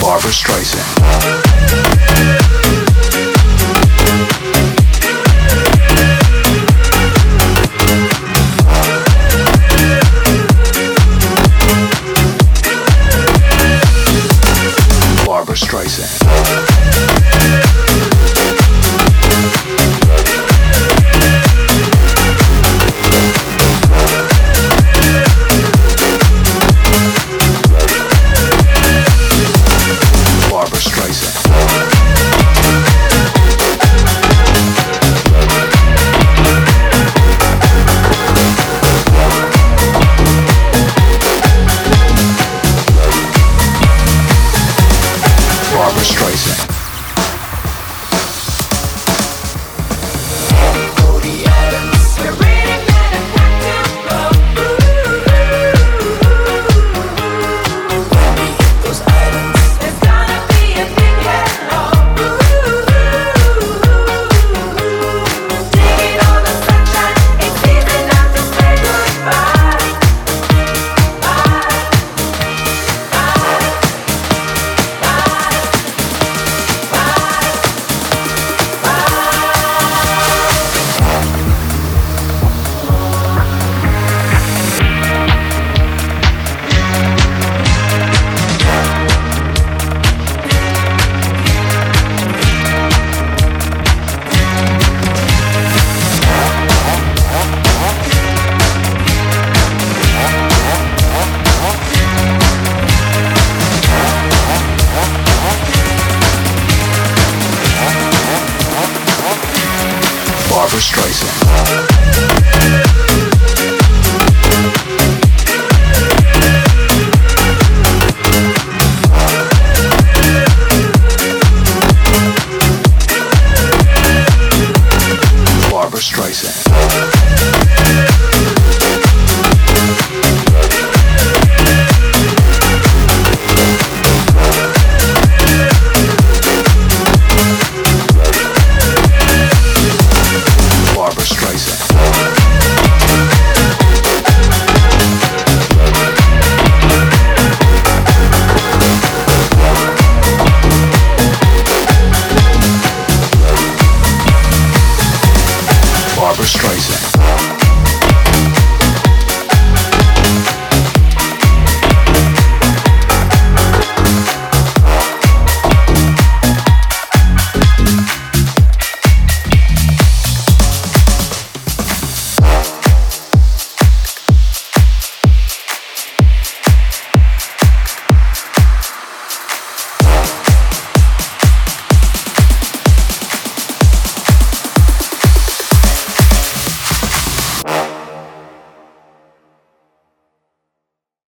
Barbara Streisand. Streisand. Barbara Streisand. Streisand.